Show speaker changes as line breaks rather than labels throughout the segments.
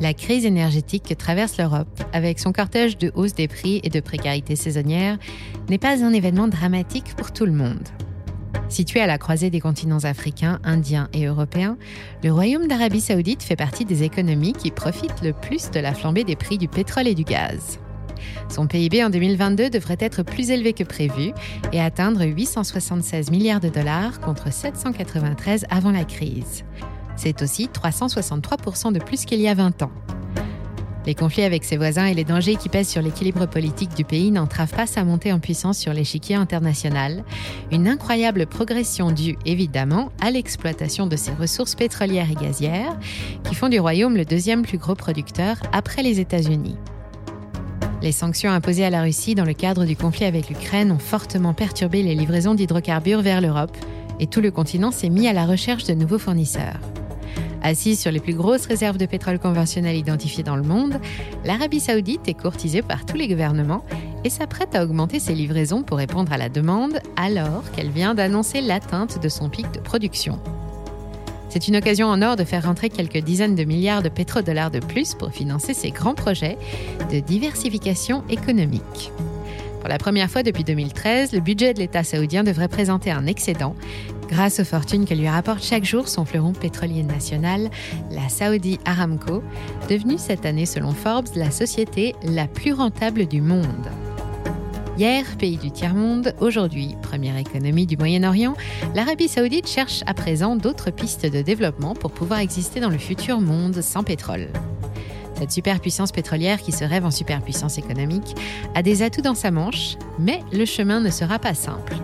La crise énergétique que traverse l'Europe, avec son cortège de hausse des prix et de précarité saisonnière, n'est pas un événement dramatique pour tout le monde. Situé à la croisée des continents africains, indiens et européens, le Royaume d'Arabie saoudite fait partie des économies qui profitent le plus de la flambée des prix du pétrole et du gaz. Son PIB en 2022 devrait être plus élevé que prévu et atteindre 876 milliards de dollars contre 793 avant la crise. C'est aussi 363% de plus qu'il y a 20 ans. Les conflits avec ses voisins et les dangers qui pèsent sur l'équilibre politique du pays n'entravent pas sa montée en puissance sur l'échiquier international. Une incroyable progression due évidemment à l'exploitation de ses ressources pétrolières et gazières, qui font du royaume le deuxième plus gros producteur après les États-Unis. Les sanctions imposées à la Russie dans le cadre du conflit avec l'Ukraine ont fortement perturbé les livraisons d'hydrocarbures vers l'Europe et tout le continent s'est mis à la recherche de nouveaux fournisseurs. Assise sur les plus grosses réserves de pétrole conventionnel identifiées dans le monde, l'Arabie saoudite est courtisée par tous les gouvernements et s'apprête à augmenter ses livraisons pour répondre à la demande alors qu'elle vient d'annoncer l'atteinte de son pic de production. C'est une occasion en or de faire rentrer quelques dizaines de milliards de pétrodollars de plus pour financer ses grands projets de diversification économique. Pour la première fois depuis 2013, le budget de l'État saoudien devrait présenter un excédent grâce aux fortunes que lui rapporte chaque jour son fleuron pétrolier national, la Saudi Aramco, devenue cette année selon Forbes la société la plus rentable du monde. Hier, pays du tiers-monde, aujourd'hui, première économie du Moyen-Orient, l'Arabie saoudite cherche à présent d'autres pistes de développement pour pouvoir exister dans le futur monde sans pétrole. Cette superpuissance pétrolière qui se rêve en superpuissance économique a des atouts dans sa manche, mais le chemin ne sera pas simple.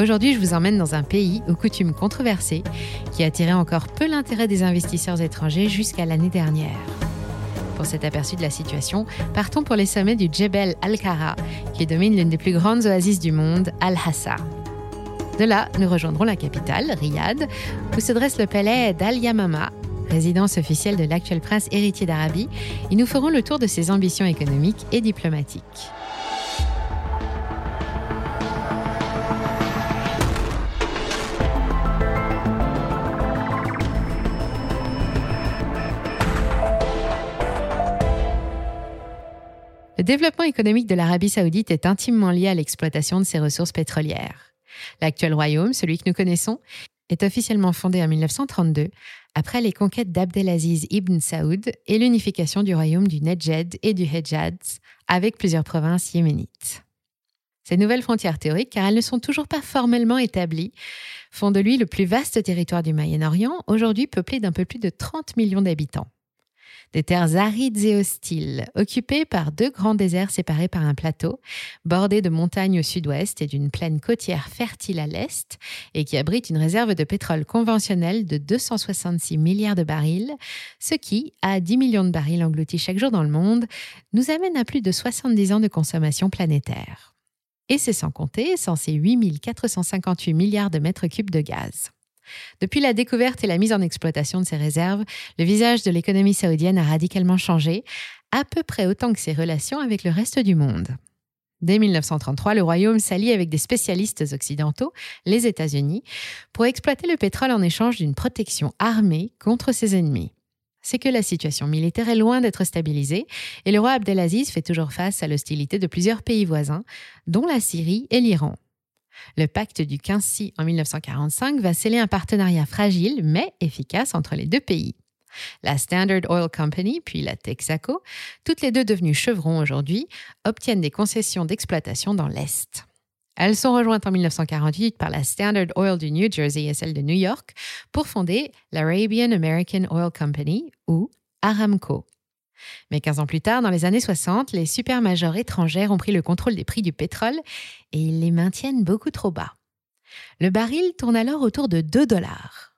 Aujourd'hui, je vous emmène dans un pays aux coutumes controversées qui attirait encore peu l'intérêt des investisseurs étrangers jusqu'à l'année dernière. Pour cet aperçu de la situation, partons pour les sommets du Djebel Al-Kara, qui domine l'une des plus grandes oasis du monde, Al-Hassa. De là, nous rejoindrons la capitale, Riyad, où se dresse le palais d'Al-Yamama, résidence officielle de l'actuel prince héritier d'Arabie, et nous ferons le tour de ses ambitions économiques et diplomatiques. Le développement économique de l'Arabie saoudite est intimement lié à l'exploitation de ses ressources pétrolières. L'actuel royaume, celui que nous connaissons, est officiellement fondé en 1932 après les conquêtes d'Abdelaziz ibn Saoud et l'unification du royaume du Nejd et du Hejaz avec plusieurs provinces yéménites. Ces nouvelles frontières théoriques, car elles ne sont toujours pas formellement établies, font de lui le plus vaste territoire du Moyen-Orient, aujourd'hui peuplé d'un peu plus de 30 millions d'habitants des terres arides et hostiles, occupées par deux grands déserts séparés par un plateau, bordé de montagnes au sud-ouest et d'une plaine côtière fertile à l'est, et qui abrite une réserve de pétrole conventionnel de 266 milliards de barils, ce qui, à 10 millions de barils engloutis chaque jour dans le monde, nous amène à plus de 70 ans de consommation planétaire. Et c'est sans compter sans ces 8458 milliards de mètres cubes de gaz. Depuis la découverte et la mise en exploitation de ces réserves, le visage de l'économie saoudienne a radicalement changé, à peu près autant que ses relations avec le reste du monde. Dès 1933, le royaume s'allie avec des spécialistes occidentaux, les États-Unis, pour exploiter le pétrole en échange d'une protection armée contre ses ennemis. C'est que la situation militaire est loin d'être stabilisée et le roi Abdelaziz fait toujours face à l'hostilité de plusieurs pays voisins, dont la Syrie et l'Iran. Le pacte du 15 en 1945 va sceller un partenariat fragile mais efficace entre les deux pays. La Standard Oil Company, puis la Texaco, toutes les deux devenues chevrons aujourd'hui, obtiennent des concessions d'exploitation dans l'Est. Elles sont rejointes en 1948 par la Standard Oil du New Jersey et celle de New York pour fonder l'Arabian American Oil Company, ou Aramco. Mais 15 ans plus tard, dans les années 60, les supermajors étrangères ont pris le contrôle des prix du pétrole et ils les maintiennent beaucoup trop bas. Le baril tourne alors autour de 2 dollars.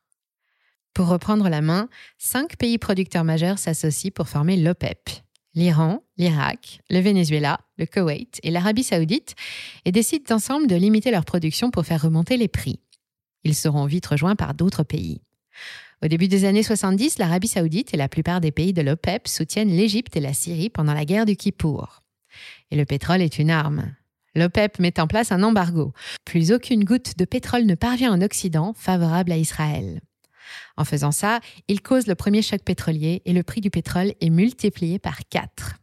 Pour reprendre la main, cinq pays producteurs majeurs s'associent pour former l'OPEP. L'Iran, l'Irak, le Venezuela, le Koweït et l'Arabie saoudite et décident ensemble de limiter leur production pour faire remonter les prix. Ils seront vite rejoints par d'autres pays. Au début des années 70, l'Arabie saoudite et la plupart des pays de l'OPEP soutiennent l'Égypte et la Syrie pendant la guerre du Kippour. Et le pétrole est une arme. L'OPEP met en place un embargo. Plus aucune goutte de pétrole ne parvient en Occident favorable à Israël. En faisant ça, il cause le premier choc pétrolier et le prix du pétrole est multiplié par 4.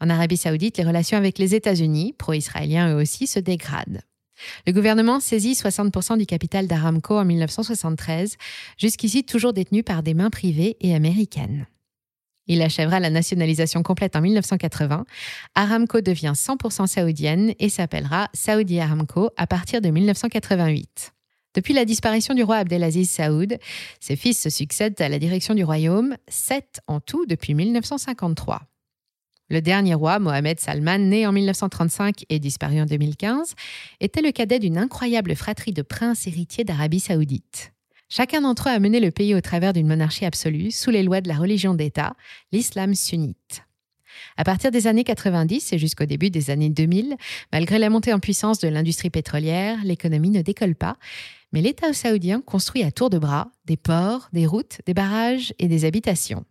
En Arabie saoudite, les relations avec les États-Unis, pro-israéliens eux aussi, se dégradent. Le gouvernement saisit 60% du capital d'Aramco en 1973, jusqu'ici toujours détenu par des mains privées et américaines. Il achèvera la nationalisation complète en 1980. Aramco devient 100% saoudienne et s'appellera Saudi Aramco à partir de 1988. Depuis la disparition du roi Abdelaziz Saoud, ses fils se succèdent à la direction du royaume, sept en tout depuis 1953. Le dernier roi, Mohamed Salman, né en 1935 et disparu en 2015, était le cadet d'une incroyable fratrie de princes héritiers d'Arabie saoudite. Chacun d'entre eux a mené le pays au travers d'une monarchie absolue, sous les lois de la religion d'État, l'islam sunnite. À partir des années 90 et jusqu'au début des années 2000, malgré la montée en puissance de l'industrie pétrolière, l'économie ne décolle pas, mais l'État saoudien construit à tour de bras des ports, des routes, des barrages et des habitations.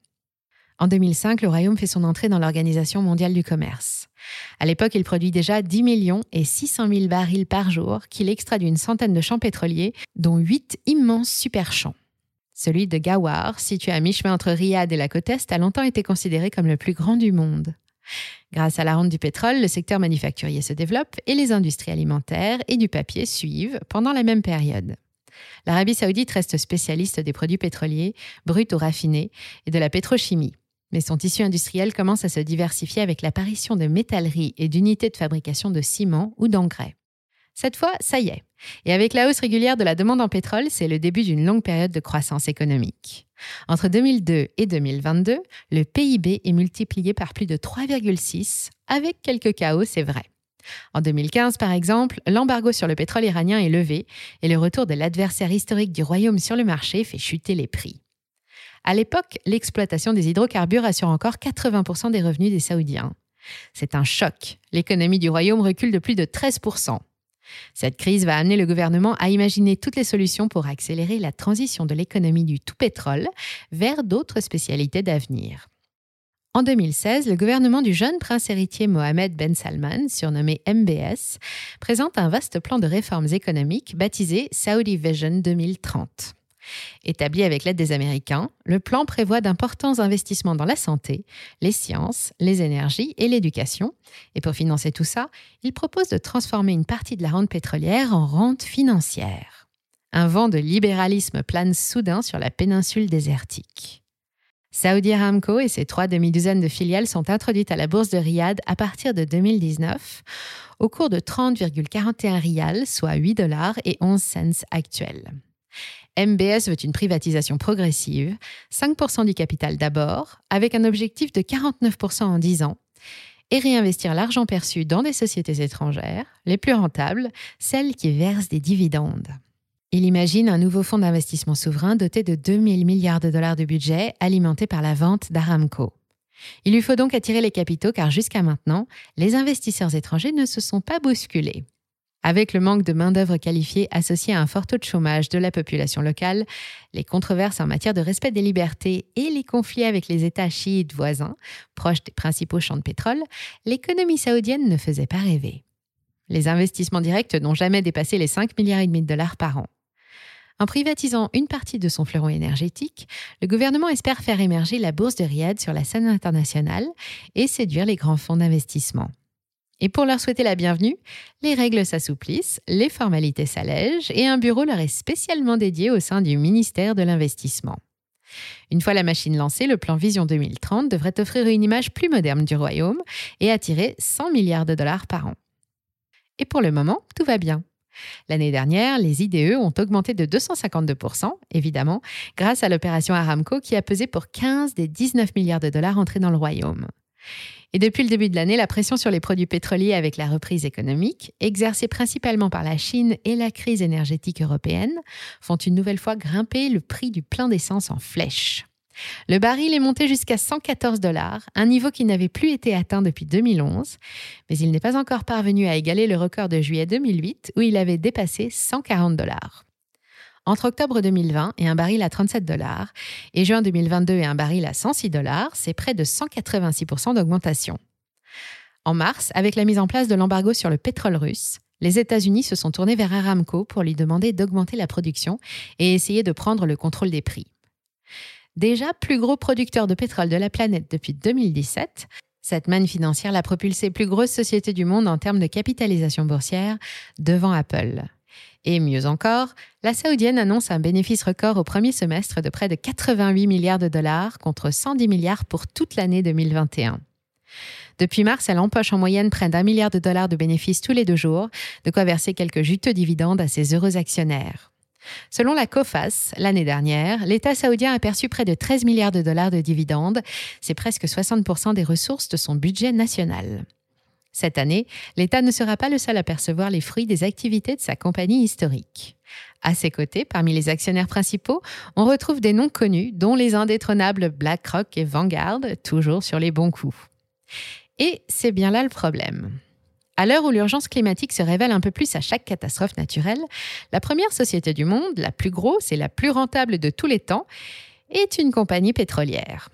En 2005, le royaume fait son entrée dans l'Organisation mondiale du commerce. À l'époque, il produit déjà 10 millions et 600 000 barils par jour qu'il extrait d'une centaine de champs pétroliers, dont 8 immenses super champs. Celui de Gawar, situé à mi-chemin entre Riyad et la côte Est, a longtemps été considéré comme le plus grand du monde. Grâce à la rente du pétrole, le secteur manufacturier se développe et les industries alimentaires et du papier suivent pendant la même période. L'Arabie saoudite reste spécialiste des produits pétroliers, bruts ou raffinés, et de la pétrochimie. Mais son tissu industriel commence à se diversifier avec l'apparition de métalleries et d'unités de fabrication de ciment ou d'engrais. Cette fois, ça y est. Et avec la hausse régulière de la demande en pétrole, c'est le début d'une longue période de croissance économique. Entre 2002 et 2022, le PIB est multiplié par plus de 3,6, avec quelques chaos, c'est vrai. En 2015, par exemple, l'embargo sur le pétrole iranien est levé et le retour de l'adversaire historique du royaume sur le marché fait chuter les prix. À l'époque, l'exploitation des hydrocarbures assure encore 80% des revenus des Saoudiens. C'est un choc. L'économie du royaume recule de plus de 13%. Cette crise va amener le gouvernement à imaginer toutes les solutions pour accélérer la transition de l'économie du tout pétrole vers d'autres spécialités d'avenir. En 2016, le gouvernement du jeune prince héritier Mohamed Ben Salman, surnommé MBS, présente un vaste plan de réformes économiques baptisé Saudi Vision 2030. Établi avec l'aide des Américains, le plan prévoit d'importants investissements dans la santé, les sciences, les énergies et l'éducation. Et pour financer tout ça, il propose de transformer une partie de la rente pétrolière en rente financière. Un vent de libéralisme plane soudain sur la péninsule désertique. Saudi Aramco et ses trois demi-douzaines de filiales sont introduites à la bourse de Riyad à partir de 2019, au cours de 30,41 rials, soit 8 dollars et 11 cents actuels. MBS veut une privatisation progressive, 5% du capital d'abord, avec un objectif de 49% en 10 ans, et réinvestir l'argent perçu dans des sociétés étrangères, les plus rentables, celles qui versent des dividendes. Il imagine un nouveau fonds d'investissement souverain doté de 2000 milliards de dollars de budget, alimenté par la vente d'Aramco. Il lui faut donc attirer les capitaux car jusqu'à maintenant, les investisseurs étrangers ne se sont pas bousculés. Avec le manque de main-d'œuvre qualifiée associé à un fort taux de chômage de la population locale, les controverses en matière de respect des libertés et les conflits avec les États chiites voisins, proches des principaux champs de pétrole, l'économie saoudienne ne faisait pas rêver. Les investissements directs n'ont jamais dépassé les 5 milliards et demi de dollars par an. En privatisant une partie de son fleuron énergétique, le gouvernement espère faire émerger la bourse de Riyad sur la scène internationale et séduire les grands fonds d'investissement. Et pour leur souhaiter la bienvenue, les règles s'assouplissent, les formalités s'allègent et un bureau leur est spécialement dédié au sein du ministère de l'Investissement. Une fois la machine lancée, le plan Vision 2030 devrait offrir une image plus moderne du royaume et attirer 100 milliards de dollars par an. Et pour le moment, tout va bien. L'année dernière, les IDE ont augmenté de 252%, évidemment, grâce à l'opération Aramco qui a pesé pour 15 des 19 milliards de dollars entrés dans le royaume. Et depuis le début de l'année, la pression sur les produits pétroliers avec la reprise économique, exercée principalement par la Chine et la crise énergétique européenne, font une nouvelle fois grimper le prix du plein d'essence en flèche. Le baril est monté jusqu'à 114 dollars, un niveau qui n'avait plus été atteint depuis 2011, mais il n'est pas encore parvenu à égaler le record de juillet 2008 où il avait dépassé 140 dollars. Entre octobre 2020 et un baril à 37 dollars et juin 2022 et un baril à 106 dollars, c'est près de 186% d'augmentation. En mars, avec la mise en place de l'embargo sur le pétrole russe, les États-Unis se sont tournés vers Aramco pour lui demander d'augmenter la production et essayer de prendre le contrôle des prix. Déjà plus gros producteur de pétrole de la planète depuis 2017, cette manne financière l'a propulsé plus grosse société du monde en termes de capitalisation boursière devant Apple. Et mieux encore, la saoudienne annonce un bénéfice record au premier semestre de près de 88 milliards de dollars contre 110 milliards pour toute l'année 2021. Depuis mars, elle empoche en moyenne près d'un milliard de dollars de bénéfices tous les deux jours, de quoi verser quelques juteux dividendes à ses heureux actionnaires. Selon la COFAS, l'année dernière, l'État saoudien a perçu près de 13 milliards de dollars de dividendes. C'est presque 60% des ressources de son budget national. Cette année, l'État ne sera pas le seul à percevoir les fruits des activités de sa compagnie historique. À ses côtés, parmi les actionnaires principaux, on retrouve des noms connus, dont les indétrônables BlackRock et Vanguard, toujours sur les bons coups. Et c'est bien là le problème. À l'heure où l'urgence climatique se révèle un peu plus à chaque catastrophe naturelle, la première société du monde, la plus grosse et la plus rentable de tous les temps, est une compagnie pétrolière.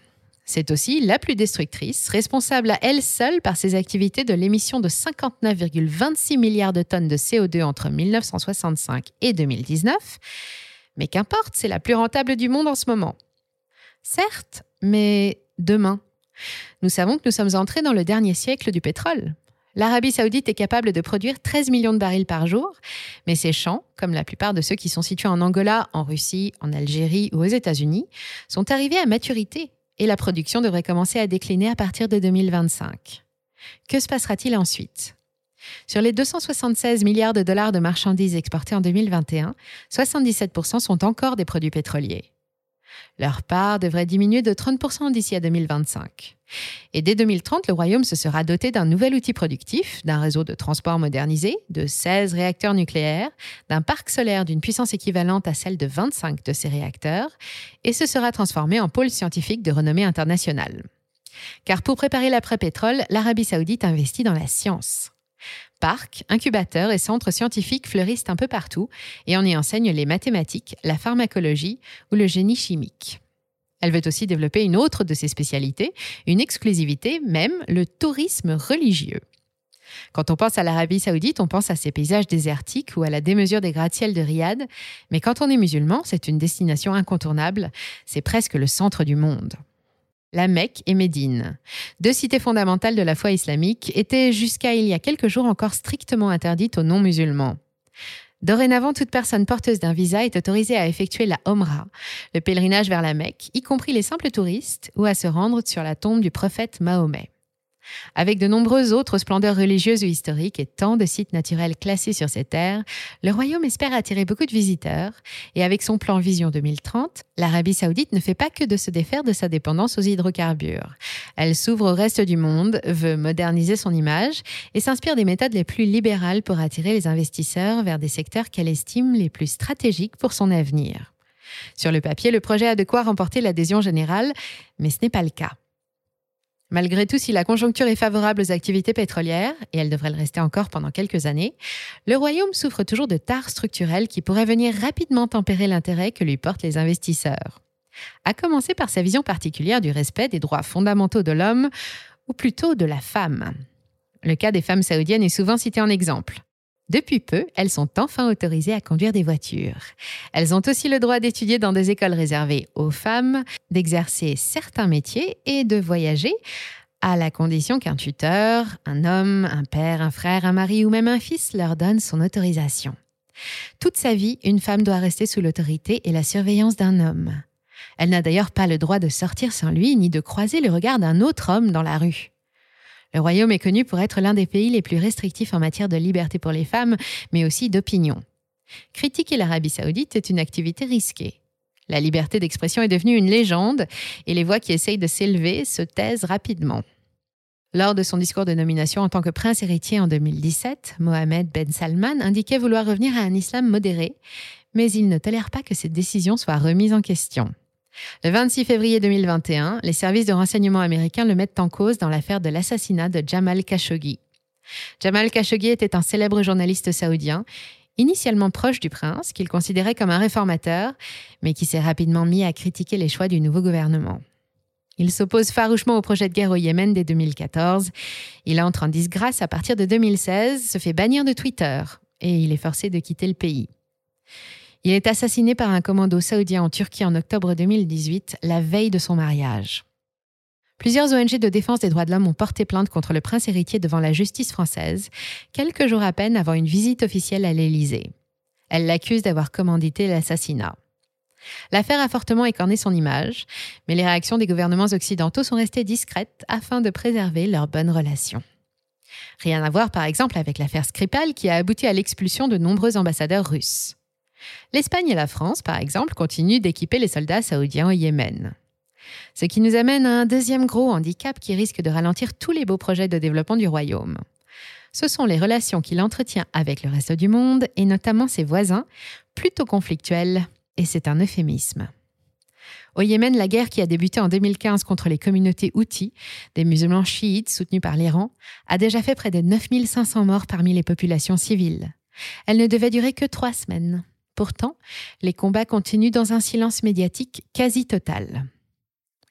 C'est aussi la plus destructrice, responsable à elle seule par ses activités de l'émission de 59,26 milliards de tonnes de CO2 entre 1965 et 2019. Mais qu'importe, c'est la plus rentable du monde en ce moment. Certes, mais demain Nous savons que nous sommes entrés dans le dernier siècle du pétrole. L'Arabie saoudite est capable de produire 13 millions de barils par jour, mais ses champs, comme la plupart de ceux qui sont situés en Angola, en Russie, en Algérie ou aux États-Unis, sont arrivés à maturité et la production devrait commencer à décliner à partir de 2025. Que se passera-t-il ensuite? Sur les 276 milliards de dollars de marchandises exportées en 2021, 77% sont encore des produits pétroliers. Leur part devrait diminuer de 30% d'ici à 2025. Et dès 2030, le Royaume se sera doté d'un nouvel outil productif, d'un réseau de transport modernisé, de 16 réacteurs nucléaires, d'un parc solaire d'une puissance équivalente à celle de 25 de ces réacteurs, et se sera transformé en pôle scientifique de renommée internationale. Car pour préparer l'après-pétrole, l'Arabie saoudite investit dans la science. Parcs, incubateurs et centres scientifiques fleurissent un peu partout et on y enseigne les mathématiques, la pharmacologie ou le génie chimique. Elle veut aussi développer une autre de ses spécialités, une exclusivité, même le tourisme religieux. Quand on pense à l'Arabie saoudite, on pense à ses paysages désertiques ou à la démesure des gratte-ciels de Riyad, mais quand on est musulman, c'est une destination incontournable, c'est presque le centre du monde. La Mecque et Médine, deux cités fondamentales de la foi islamique, étaient jusqu'à il y a quelques jours encore strictement interdites aux non-musulmans. Dorénavant, toute personne porteuse d'un visa est autorisée à effectuer la Omra, le pèlerinage vers la Mecque, y compris les simples touristes, ou à se rendre sur la tombe du prophète Mahomet. Avec de nombreuses autres splendeurs religieuses ou historiques et tant de sites naturels classés sur ces terres, le royaume espère attirer beaucoup de visiteurs et avec son plan Vision 2030, l'Arabie saoudite ne fait pas que de se défaire de sa dépendance aux hydrocarbures. Elle s'ouvre au reste du monde, veut moderniser son image et s'inspire des méthodes les plus libérales pour attirer les investisseurs vers des secteurs qu'elle estime les plus stratégiques pour son avenir. Sur le papier, le projet a de quoi remporter l'adhésion générale, mais ce n'est pas le cas. Malgré tout, si la conjoncture est favorable aux activités pétrolières, et elle devrait le rester encore pendant quelques années, le Royaume souffre toujours de tares structurelles qui pourraient venir rapidement tempérer l'intérêt que lui portent les investisseurs. À commencer par sa vision particulière du respect des droits fondamentaux de l'homme, ou plutôt de la femme. Le cas des femmes saoudiennes est souvent cité en exemple. Depuis peu, elles sont enfin autorisées à conduire des voitures. Elles ont aussi le droit d'étudier dans des écoles réservées aux femmes, d'exercer certains métiers et de voyager, à la condition qu'un tuteur, un homme, un père, un frère, un mari ou même un fils leur donne son autorisation. Toute sa vie, une femme doit rester sous l'autorité et la surveillance d'un homme. Elle n'a d'ailleurs pas le droit de sortir sans lui ni de croiser le regard d'un autre homme dans la rue. Le royaume est connu pour être l'un des pays les plus restrictifs en matière de liberté pour les femmes, mais aussi d'opinion. Critiquer l'Arabie saoudite est une activité risquée. La liberté d'expression est devenue une légende et les voix qui essayent de s'élever se taisent rapidement. Lors de son discours de nomination en tant que prince héritier en 2017, Mohamed Ben Salman indiquait vouloir revenir à un islam modéré, mais il ne tolère pas que cette décision soit remise en question. Le 26 février 2021, les services de renseignement américains le mettent en cause dans l'affaire de l'assassinat de Jamal Khashoggi. Jamal Khashoggi était un célèbre journaliste saoudien, initialement proche du prince, qu'il considérait comme un réformateur, mais qui s'est rapidement mis à critiquer les choix du nouveau gouvernement. Il s'oppose farouchement au projet de guerre au Yémen dès 2014. Il entre en disgrâce à partir de 2016, se fait bannir de Twitter et il est forcé de quitter le pays. Il est assassiné par un commando saoudien en Turquie en octobre 2018, la veille de son mariage. Plusieurs ONG de défense des droits de l'homme ont porté plainte contre le prince héritier devant la justice française, quelques jours à peine avant une visite officielle à l'Élysée. Elles l'accusent d'avoir commandité l'assassinat. L'affaire a fortement écorné son image, mais les réactions des gouvernements occidentaux sont restées discrètes afin de préserver leurs bonnes relations. Rien à voir par exemple avec l'affaire Skripal qui a abouti à l'expulsion de nombreux ambassadeurs russes. L'Espagne et la France, par exemple, continuent d'équiper les soldats saoudiens au Yémen. Ce qui nous amène à un deuxième gros handicap qui risque de ralentir tous les beaux projets de développement du royaume. Ce sont les relations qu'il entretient avec le reste du monde et notamment ses voisins, plutôt conflictuels et c'est un euphémisme. Au Yémen, la guerre qui a débuté en 2015 contre les communautés houthis, des musulmans chiites soutenus par l'Iran, a déjà fait près de 9500 morts parmi les populations civiles. Elle ne devait durer que trois semaines. Pourtant, les combats continuent dans un silence médiatique quasi total.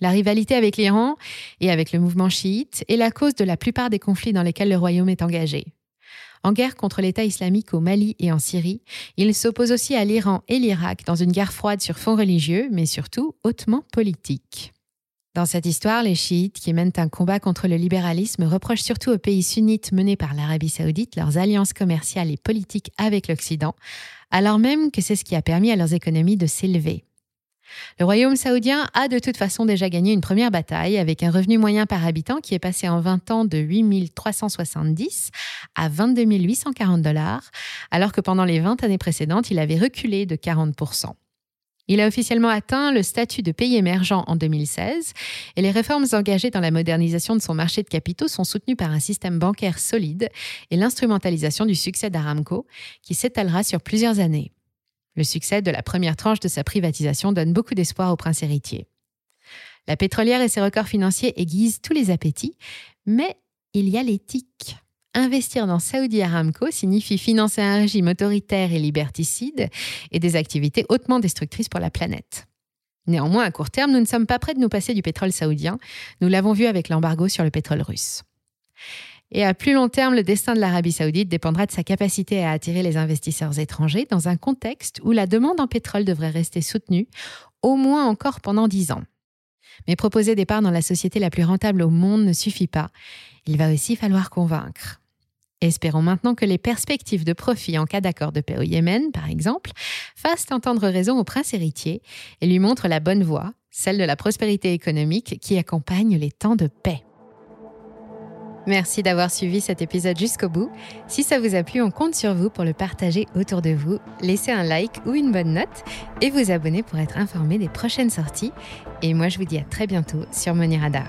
La rivalité avec l'Iran et avec le mouvement chiite est la cause de la plupart des conflits dans lesquels le royaume est engagé. En guerre contre l'État islamique au Mali et en Syrie, il s'oppose aussi à l'Iran et l'Irak dans une guerre froide sur fond religieux, mais surtout hautement politique. Dans cette histoire, les chiites, qui mènent un combat contre le libéralisme, reprochent surtout aux pays sunnites menés par l'Arabie saoudite leurs alliances commerciales et politiques avec l'Occident, alors même que c'est ce qui a permis à leurs économies de s'élever. Le royaume saoudien a de toute façon déjà gagné une première bataille avec un revenu moyen par habitant qui est passé en 20 ans de 8 370 à 22 840 dollars, alors que pendant les 20 années précédentes, il avait reculé de 40 il a officiellement atteint le statut de pays émergent en 2016 et les réformes engagées dans la modernisation de son marché de capitaux sont soutenues par un système bancaire solide et l'instrumentalisation du succès d'Aramco qui s'étalera sur plusieurs années. Le succès de la première tranche de sa privatisation donne beaucoup d'espoir au prince héritier. La pétrolière et ses records financiers aiguisent tous les appétits, mais il y a l'éthique. Investir dans Saudi Aramco signifie financer un régime autoritaire et liberticide et des activités hautement destructrices pour la planète. Néanmoins, à court terme, nous ne sommes pas prêts de nous passer du pétrole saoudien. Nous l'avons vu avec l'embargo sur le pétrole russe. Et à plus long terme, le destin de l'Arabie saoudite dépendra de sa capacité à attirer les investisseurs étrangers dans un contexte où la demande en pétrole devrait rester soutenue, au moins encore pendant dix ans. Mais proposer des parts dans la société la plus rentable au monde ne suffit pas. Il va aussi falloir convaincre. Espérons maintenant que les perspectives de profit en cas d'accord de paix au Yémen, par exemple, fassent entendre raison au prince héritier et lui montrent la bonne voie, celle de la prospérité économique qui accompagne les temps de paix. Merci d'avoir suivi cet épisode jusqu'au bout. Si ça vous a plu, on compte sur vous pour le partager autour de vous. Laissez un like ou une bonne note et vous abonner pour être informé des prochaines sorties. Et moi, je vous dis à très bientôt sur Money Radar.